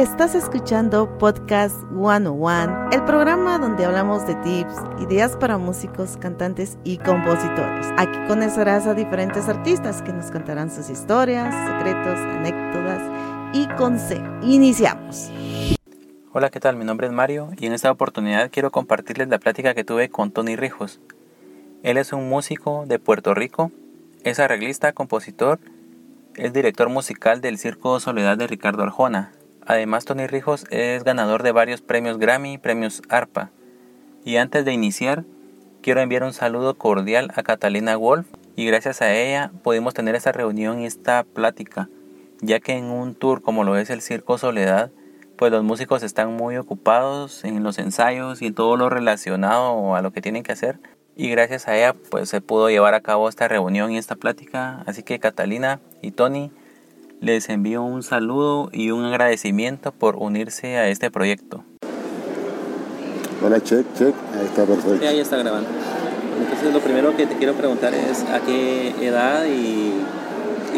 Estás escuchando Podcast 101, el programa donde hablamos de tips, ideas para músicos, cantantes y compositores. Aquí conocerás a diferentes artistas que nos contarán sus historias, secretos, anécdotas y consejos. Iniciamos. Hola, ¿qué tal? Mi nombre es Mario y en esta oportunidad quiero compartirles la plática que tuve con Tony Rijos. Él es un músico de Puerto Rico, es arreglista, compositor, es director musical del Circo Soledad de Ricardo Arjona, Además, Tony Rijos es ganador de varios premios Grammy, premios ARPA. Y antes de iniciar, quiero enviar un saludo cordial a Catalina Wolf y gracias a ella pudimos tener esta reunión y esta plática, ya que en un tour como lo es el Circo Soledad, pues los músicos están muy ocupados en los ensayos y todo lo relacionado a lo que tienen que hacer. Y gracias a ella pues se pudo llevar a cabo esta reunión y esta plática. Así que Catalina y Tony, les envío un saludo y un agradecimiento por unirse a este proyecto. Hola, check, check, ahí está perfecto. Sí, ahí está grabando. Entonces lo primero que te quiero preguntar es a qué edad y,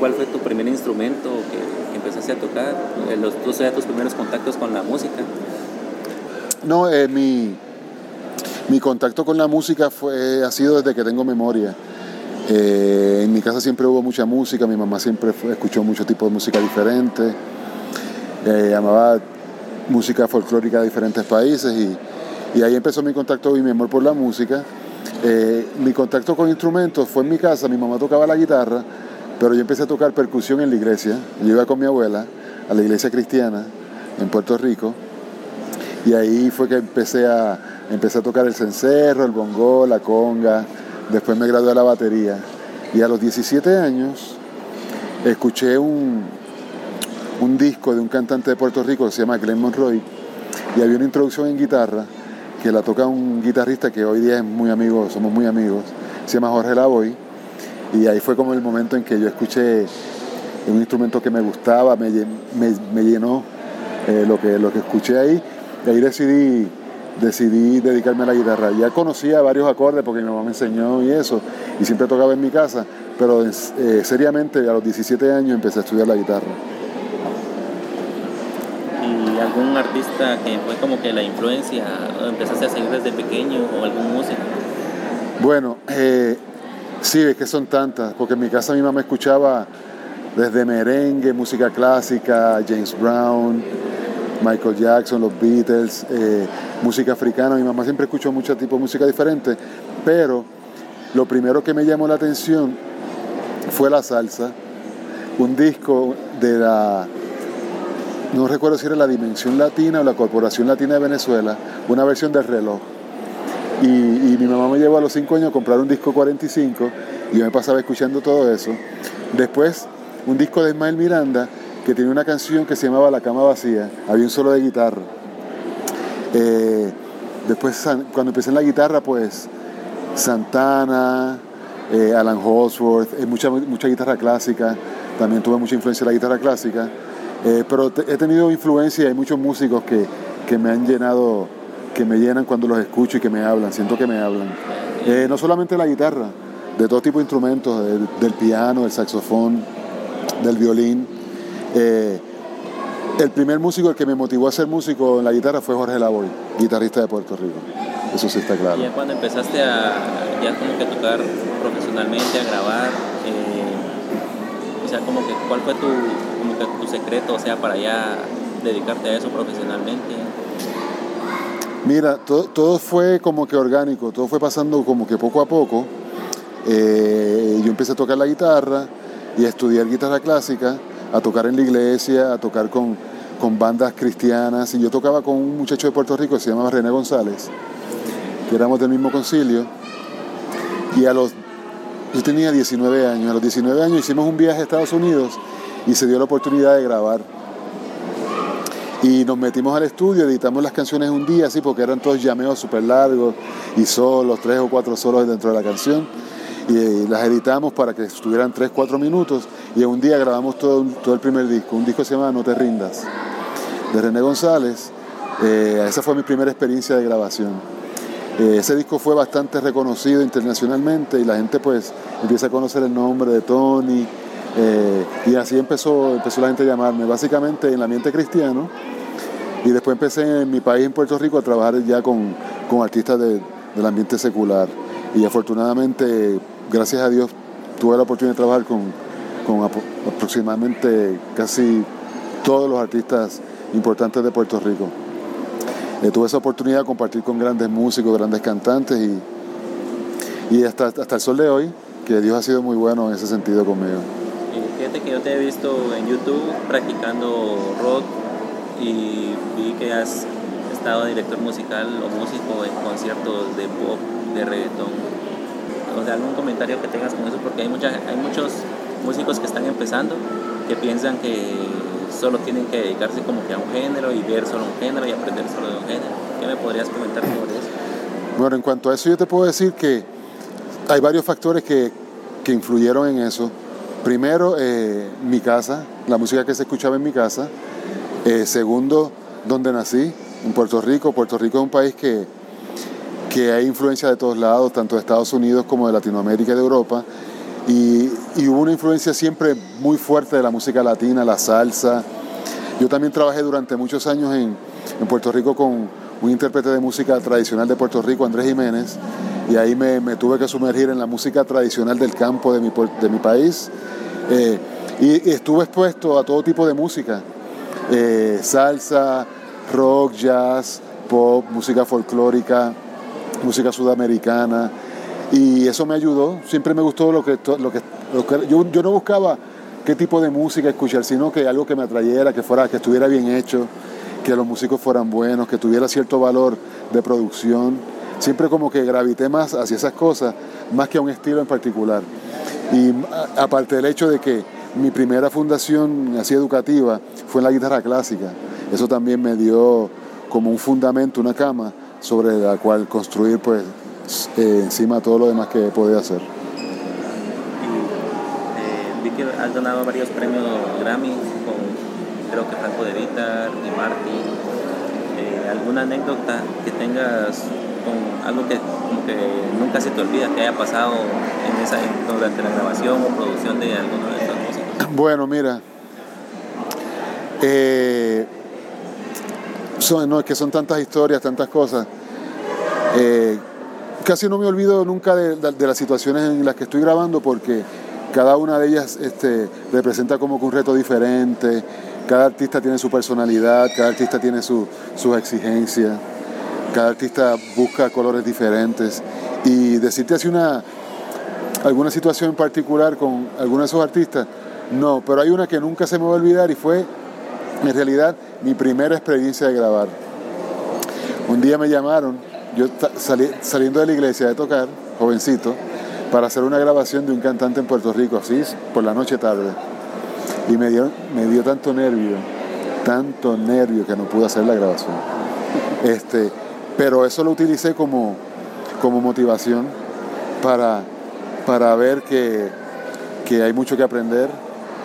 cuál fue tu primer instrumento que, empezaste a tocar, eh, los, tus primeros contactos con la música. No, eh, mi, mi contacto con la música fue, ha sido desde que tengo memoria. Eh, en mi casa siempre hubo mucha música, mi mamá siempre escuchó muchos tipos de música diferentes, eh, amaba música folclórica de diferentes países y, ahí empezó mi contacto y mi amor por la música. Eh, mi contacto con instrumentos fue en mi casa, mi mamá tocaba la guitarra, pero yo empecé a tocar percusión en la iglesia. Yo iba con mi abuela a la iglesia cristiana en Puerto Rico y ahí fue que empecé a, empecé a tocar el cencerro, el bongo, la conga, Después me gradué de la batería. Y a los 17 años escuché un, un disco de un cantante de Puerto Rico que se llama Glenn Monroy. Y había una introducción en guitarra que la toca un guitarrista que hoy día es muy amigo, somos muy amigos. Se llama Jorge Lavoy. Y ahí fue como el momento en que yo escuché un instrumento que me gustaba, me, llenó eh, lo, que, lo que escuché ahí. Y ahí decidí decidí dedicarme a la guitarra. Ya conocía varios acordes porque mi mamá me enseñó y eso, y siempre tocaba en mi casa, pero eh, seriamente a los 17 años empecé a estudiar la guitarra. ¿Y algún artista que fue como que la influencia, empezaste a seguir desde pequeño o algún músico? Bueno, eh, sí, es que son tantas, porque en mi casa mi mamá escuchaba desde merengue, música clásica, James Brown, Michael Jackson, los Beatles, eh, música africana. Mi mamá siempre escuchó muchos tipos de música diferente, pero lo primero que me llamó la atención fue la salsa, un disco de la, no recuerdo si era la Dimensión Latina o la Corporación Latina de Venezuela, una versión del reloj. Y, y mi mamá me llevó a los 5 años a comprar un disco 45 y yo me pasaba escuchando todo eso. Después, un disco de Ismael Miranda que tenía una canción que se llamaba La cama vacía, había un solo de guitarra. Eh, después, cuando empecé en la guitarra, pues Santana, eh, Alan Holsworth, eh, mucha, mucha guitarra clásica, también tuve mucha influencia de la guitarra clásica, pero he tenido influencia, hay muchos músicos que, que, me han llenado, que me llenan cuando los escucho y que me hablan, siento que me hablan. no solamente la guitarra, de todo tipo de instrumentos, del piano, del saxofón, del violín. Eh, el primer músico, el que me motivó a ser músico en la guitarra fue Jorge Lavoy, guitarrista de Puerto Rico. Eso sí está claro. ¿Y ya cuando empezaste a ya como que tocar profesionalmente, a grabar? Eh, o sea, como que, ¿cuál fue tu, como que tu secreto, o sea, para ya dedicarte a eso profesionalmente? Mira, todo, fue como que orgánico, todo fue pasando como que poco a poco. Eh, yo empecé a tocar la guitarra y a estudiar guitarra clásica a tocar en la iglesia, a tocar con, bandas cristianas. Y yo tocaba con un muchacho de Puerto Rico se llamaba René González, que éramos del mismo concilio. Y a los. Yo tenía 19 años. A los 19 años hicimos un viaje a Estados Unidos y se dio la oportunidad de grabar. Y nos metimos al estudio, editamos las canciones un día, así, porque eran todos llameos súper largos y solos, tres o cuatro solos dentro de la canción y las editamos para que estuvieran 3, 4 minutos y un día grabamos todo, todo el primer disco, un disco que se llama No te rindas, de René González. Eh, esa fue mi primera experiencia de grabación. Eh, ese disco fue bastante reconocido internacionalmente y la gente pues empieza a conocer el nombre de Tony eh, y así empezó, empezó la gente a llamarme. Básicamente en el ambiente cristiano Y después empecé en mi país, en Puerto Rico, a trabajar ya con, artistas del ambiente secular. Y afortunadamente, gracias a Dios, tuve la oportunidad de trabajar con, aproximadamente casi todos los artistas importantes de Puerto Rico. Eh, tuve esa oportunidad de compartir con grandes músicos, grandes cantantes y, y hasta, hasta el sol de hoy, que Dios ha sido muy bueno en ese sentido conmigo. Y fíjate que yo te he visto en YouTube practicando rock y vi que has estado director musical o músico en conciertos de pop, de reggaetón. O sea, algún comentario que tengas con eso, porque hay, mucha, hay muchos músicos que están empezando que piensan que solo tienen que dedicarse como que a un género y ver solo un género y aprender solo de un género. ¿Qué me podrías comentar sobre eso? Bueno, en cuanto a eso yo te puedo decir que hay varios factores que, que influyeron en eso. Primero, eh, mi casa, la música que se escuchaba en mi casa. Eh, segundo, donde nací, en Puerto Rico. Puerto Rico es un país que, que hay influencia de todos lados, tanto de Estados Unidos como de Latinoamérica y de Europa. Y, hubo una influencia siempre muy fuerte de la música latina, la salsa. Yo también trabajé durante muchos años en, Puerto Rico con un intérprete de música tradicional de Puerto Rico, Andrés Jiménez, y ahí me, tuve que sumergir en la música tradicional del campo de mi, de mi país. Eh, y estuve expuesto a todo tipo de música, eh, salsa, rock, jazz, pop, música folclórica, música sudamericana. Y eso me ayudó, siempre me gustó lo que, lo que, yo, yo, no buscaba qué tipo de música escuchar, sino que algo que me atrayera, que, fuera, que estuviera bien hecho, que los músicos fueran buenos, que tuviera cierto valor de producción. Siempre como que gravité más hacia esas cosas, más que a un estilo en particular. Y aparte del hecho de que mi primera fundación así educativa fue en la guitarra clásica. Eso también me dio como un fundamento, una cama sobre la cual construir pues eh, encima todo lo demás que podía hacer. Eh, vi que has donado varios premios Grammy con creo que Franco de Vita, y Martin. Eh, ¿Alguna anécdota que tengas con algo que como que nunca se te olvida que haya pasado en esa, durante la grabación o producción de alguno de estos bueno, mira, eh, son, no, que son tantas historias, tantas cosas. Eh, casi no me olvido nunca de, las situaciones en las que estoy grabando porque cada una de ellas este, representa como que un reto diferente, cada artista tiene su personalidad, cada artista tiene sus exigencias, cada artista busca colores diferentes. Y decirte así una, alguna situación en particular con alguno de esos artistas, no, pero hay una que nunca se me va a olvidar y fue en realidad mi primera experiencia de grabar. Un día me llamaron, yo salí, saliendo de la iglesia de tocar, jovencito, para hacer una grabación de un cantante en Puerto Rico, así por la noche tarde. Y me dio, me dio tanto nervio, tanto nervio que no pude hacer la grabación. Este, pero eso lo utilicé como, como motivación para, para ver que, que hay mucho que aprender,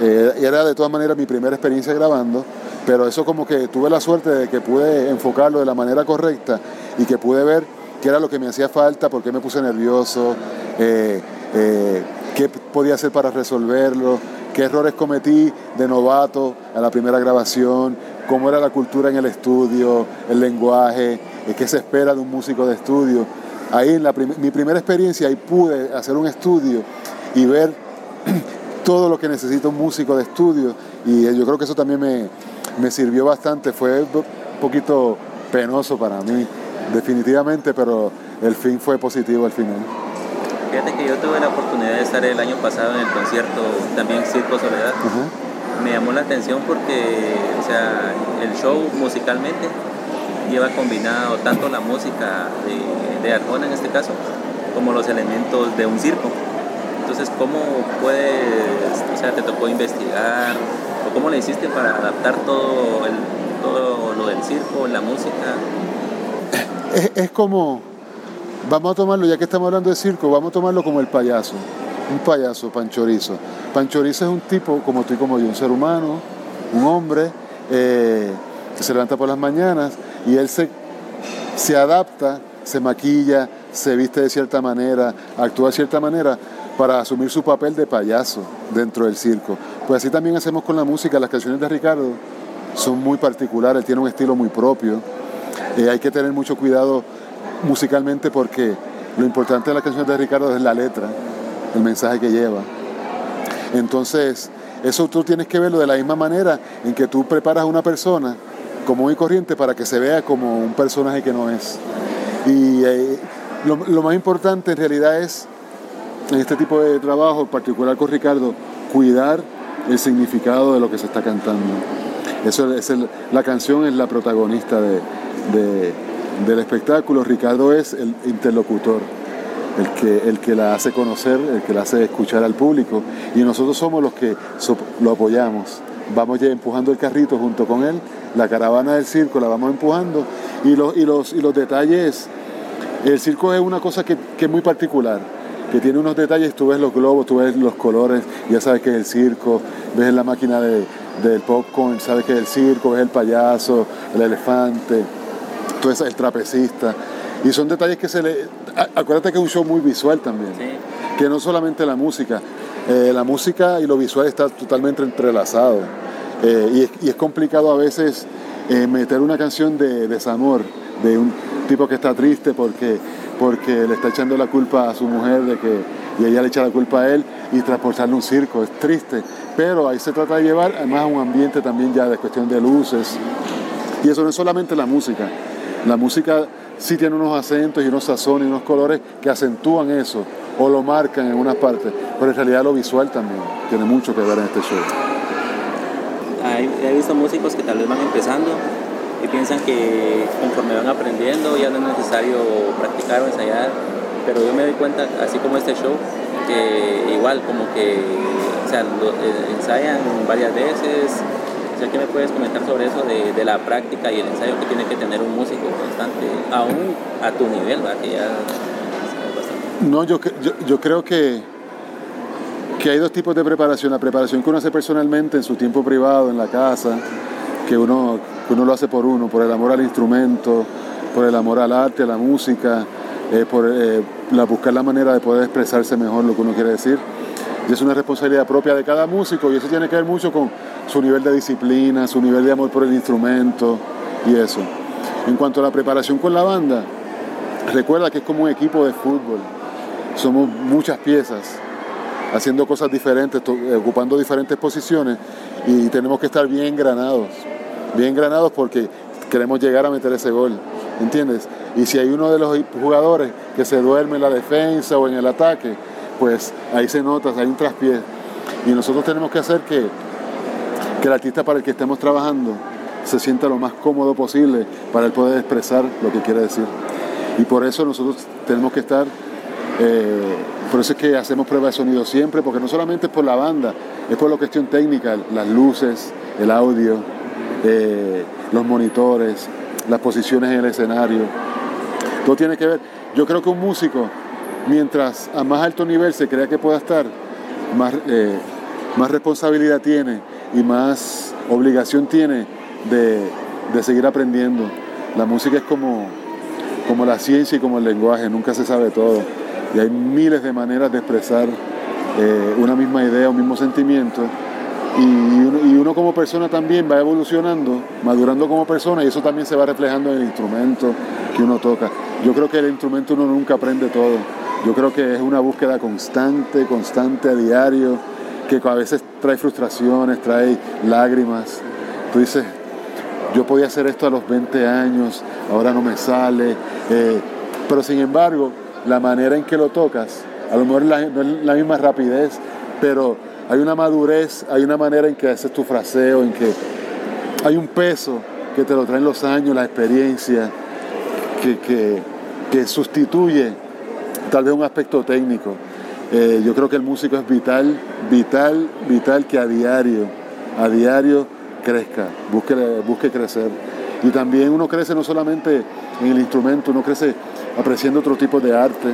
eh, era de todas maneras mi primera experiencia grabando, pero eso como que tuve la suerte de que pude enfocarlo de la manera correcta y que pude ver qué era lo que me hacía falta, por qué me puse nervioso, eh, eh, qué podía hacer para resolverlo, qué errores cometí de novato a la primera grabación, cómo era la cultura en el estudio, el lenguaje, qué se espera de un músico de estudio. Ahí en la mi primera experiencia, ahí pude hacer un estudio y ver todo lo que necesita un músico de estudio y yo creo que eso también me, sirvió bastante, fue un poquito penoso para mí, definitivamente, pero el fin fue positivo al final. Fíjate que yo tuve la oportunidad de estar el año pasado en el concierto también Circo Soledad. Me llamó la atención porque, o sea, el show musicalmente lleva combinado tanto la música de, de Arjona en este caso, como los elementos de un circo. Entonces, ¿cómo puedes, o sea, te tocó investigar cómo le hiciste para adaptar todo lo del circo, la música? Es, como, vamos a tomarlo, ya que estamos hablando de circo, vamos a tomarlo como el payaso, un payaso, Panchorizo. Panchorizo es un tipo como tú y como yo, un ser humano, un hombre eh, que se levanta por las mañanas y él se, se adapta, se maquilla, se viste de cierta manera, actúa de cierta manera para asumir su papel de payaso dentro del circo. Pues así también hacemos con la música, las canciones de Ricardo son muy particulares, tiene un estilo muy propio. Eh, hay que tener mucho cuidado musicalmente porque lo importante de la canción de Ricardo es la letra, el mensaje que lleva. Entonces, eso tú tienes que verlo de la misma manera en que tú preparas a una persona como muy corriente para que se vea como un personaje que no es. Y eh, lo, más importante en realidad es, en este tipo de trabajo, particular con Ricardo, cuidar el significado de lo que se está cantando. Eso la canción es la protagonista de, de, del espectáculo, Ricardo es el interlocutor, el que, el que la hace conocer, el que la hace escuchar al público. Y nosotros somos los que lo apoyamos. Vamos ya empujando el carrito junto con él, la caravana del circo la vamos empujando. Y los, y los, y los detalles, el circo es una cosa que, que es muy particular que tiene unos detalles, tú ves los globos, tú ves los colores, ya sabes que es el circo, ves la máquina de, del popcorn, sabes que es el circo, ves el payaso, el elefante, todo eso, el trapecista. Y son detalles que se le... Acuérdate que es un show muy visual también, Sí. que no solamente la música, eh, la música y lo visual está totalmente entrelazado. Eh, y, es, y, es, complicado a veces eh, meter una canción de desamor, de un tipo que está triste porque porque le está echando la culpa a su mujer de que y ella le echa la culpa a él y transportarle un circo. Es triste, pero ahí se trata de llevar además a un ambiente también ya de cuestión de luces. Y eso no es solamente la música. La música sí tiene unos acentos y unos sazones y unos colores que acentúan eso o lo marcan en unas partes, pero en realidad lo visual también tiene mucho que ver en este show. He visto músicos que tal vez van empezando y piensan que conforme van aprendiendo ya no es necesario practicar o ensayar, pero yo me doy cuenta, así como este show, que igual como que o sea, lo, eh, ensayan varias veces. O sea, ¿qué me puedes comentar sobre eso de, de, la práctica y el ensayo que tiene que tener un músico constante, aún a tu nivel, ¿verdad? Que ya no, yo, yo, yo creo que, que hay dos tipos de preparación. La preparación que uno hace personalmente en su tiempo privado, en la casa, que uno, que uno lo hace por uno, por el amor al instrumento, por el amor al arte, a la música, eh, por eh, la, buscar la manera de poder expresarse mejor lo que uno quiere decir. Y es una responsabilidad propia de cada músico y eso tiene que ver mucho con su nivel de disciplina, su nivel de amor por el instrumento y eso. En cuanto a la preparación con la banda, recuerda que es como un equipo de fútbol. Somos muchas piezas haciendo cosas diferentes, ocupando diferentes posiciones y tenemos que estar bien granados, bien granados porque queremos llegar a meter ese gol, ¿entiendes? Y si hay uno de los jugadores que se duerme en la defensa o en el ataque, pues ahí se nota, hay un traspié. Y nosotros tenemos que hacer que, que el artista para el que estemos trabajando se sienta lo más cómodo posible para él poder expresar lo que quiere decir. Y por eso nosotros tenemos que estar, eh, por eso es que hacemos pruebas de sonido siempre, porque no solamente es por la banda, es por la cuestión técnica, las luces, el audio, los monitores, las posiciones en el escenario. Todo tiene que ver. Yo creo que un músico, mientras a más alto nivel se crea que pueda estar, más, eh, más responsabilidad tiene y más obligación tiene de, de, seguir aprendiendo. La música es como, como la ciencia y como el lenguaje, nunca se sabe todo. Y hay miles de maneras de expresar eh, una misma idea, un mismo sentimiento. Y uno, y uno, como persona también va evolucionando, madurando como persona y eso también se va reflejando en el instrumento que uno toca. Yo creo que el instrumento uno nunca aprende todo. Yo creo que es una búsqueda constante, constante a diario, que a veces trae frustraciones, trae lágrimas. Tú dices, yo podía hacer esto a los 20 años, ahora no me sale. Eh, pero sin embargo, la manera en que lo tocas, a lo mejor la, no es la misma rapidez, pero hay una madurez, hay una manera en que haces tu fraseo, en que hay un peso que te lo traen los años, la experiencia, que, que, sustituye tal vez un aspecto técnico. Eh, yo creo que el músico es vital, vital, vital que a diario, a diario crezca, busque, busque crecer. Y también uno crece no solamente en el instrumento, uno crece apreciando otro tipo de arte,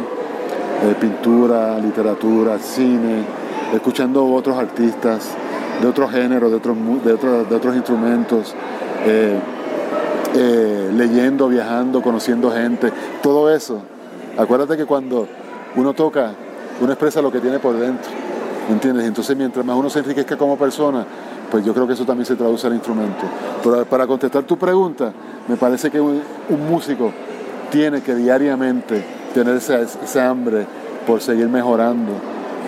pintura, literatura, cine, escuchando otros artistas de otros géneros, de otros, de otros, instrumentos, eh, eh, leyendo, viajando, conociendo gente, todo eso. Acuérdate que cuando uno toca, uno expresa lo que tiene por dentro, ¿entiendes? Entonces mientras más uno se enriquezca como persona, pues yo creo que eso también se traduce al instrumento. Pero para contestar tu pregunta, me parece que un, músico tiene que diariamente tener esa, hambre por seguir mejorando.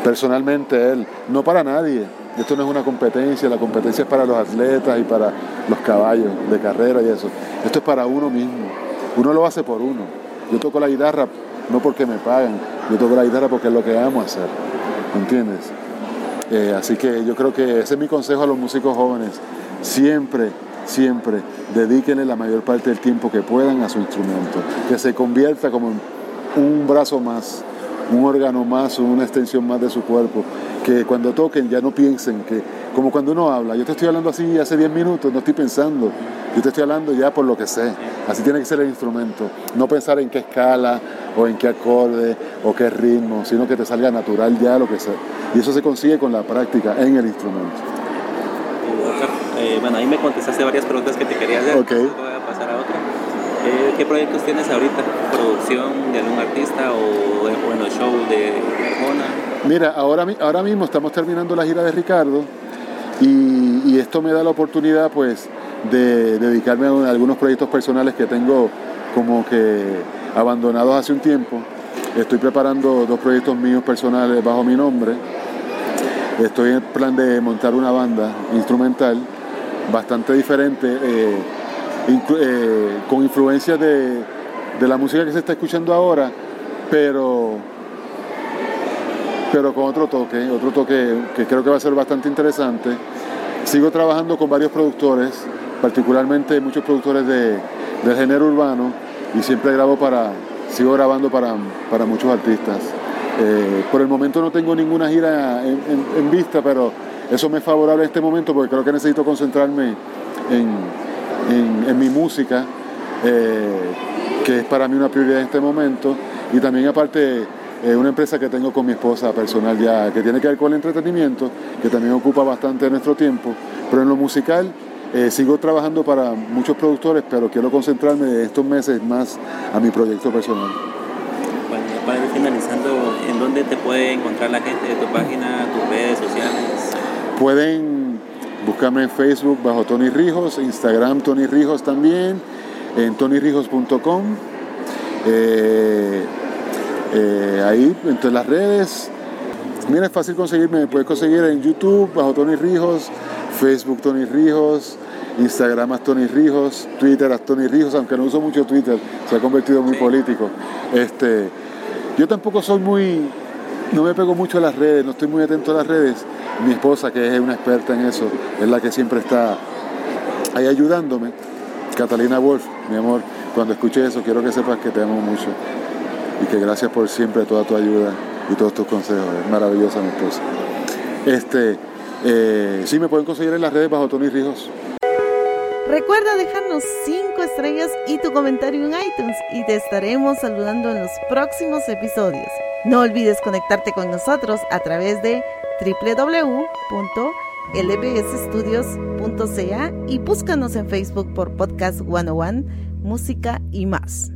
Personalmente él, no para nadie. Esto no es una competencia, la competencia es para los atletas y para los caballos de carrera y eso. Esto es para uno mismo. Uno lo hace por uno. Yo toco la guitarra no porque me pagan, yo toco la guitarra porque es lo que amo hacer. ¿Entiendes? Eh, así que yo creo que ese es mi consejo a los músicos jóvenes. Siempre, siempre dedíquenle la mayor parte del tiempo que puedan a su instrumento. Que se convierta como un brazo más, un órgano más, una extensión más de su cuerpo. Que cuando toquen ya no piensen que, como cuando uno habla, yo te estoy hablando así hace 10 minutos, no estoy pensando, yo te estoy hablando ya por lo que sé. Así tiene que ser el instrumento. No pensar en qué escala o en qué acorde o qué ritmo, sino que te salga natural ya lo que sea. Y eso se consigue con la práctica en el instrumento. Eh, bueno, ahí me contestaste varias preguntas que te quería hacer. Ok. Voy a pasar a. ¿Qué proyectos tienes ahorita? ¿Producción de algún artista o bueno, show de Arjona? Mira, ahora, ahora mismo estamos terminando la gira de Ricardo y, y esto me da la oportunidad pues de dedicarme a algunos proyectos personales que tengo como que abandonados hace un tiempo. Estoy preparando dos proyectos míos personales bajo mi nombre. Estoy en plan de montar una banda instrumental bastante diferente, eh, eh, con influencias de, de, la música que se está escuchando ahora, pero, pero con otro toque, otro toque que creo que va a ser bastante interesante. Sigo trabajando con varios productores, particularmente muchos productores de, del género urbano, y siempre grabo para, sigo grabando para, para muchos artistas. Eh, por el momento no tengo ninguna gira en, vista, pero eso me es favorable en este momento porque creo que necesito concentrarme en, mi música, eh, que es para mí una prioridad en este momento. Y también aparte eh, una empresa que tengo con mi esposa personal ya, que tiene que ver con el entretenimiento, que también ocupa bastante de nuestro tiempo. Pero en lo musical eh, sigo trabajando para muchos productores, pero quiero concentrarme estos meses más a mi proyecto personal. Bueno, para ir finalizando, ¿en dónde te puede encontrar la gente de tu página, tus redes sociales? Pueden buscarme en Facebook bajo Tony Rijos, Instagram Tony Rijos también, en tonyrijos.com. Eh, eh, ahí, entre las redes. Mira, es fácil conseguirme, me puedes conseguir en YouTube bajo Tony Rijos, Facebook Tony Rijos, Instagram a Tony Rijos, Twitter a Tony Rijos, aunque no uso mucho Twitter, se ha convertido muy político. Este, yo tampoco soy muy, no me pego mucho a las redes, no estoy muy atento a las redes. Mi esposa, que es una experta en eso, es la que siempre está ahí ayudándome. Catalina Wolf, mi amor, cuando escuche eso, quiero que sepas que te amo mucho y que gracias por siempre toda tu ayuda y todos tus consejos. Es maravillosa mi esposa. Este, eh, sí, me pueden conseguir en las redes bajo Tony Rijos. Recuerda dejarnos 5 estrellas y tu comentario en iTunes y te estaremos saludando en los próximos episodios. No olvides conectarte con nosotros a través de www.lbsstudios.ca y búscanos en Facebook por Podcast 101, Música y más.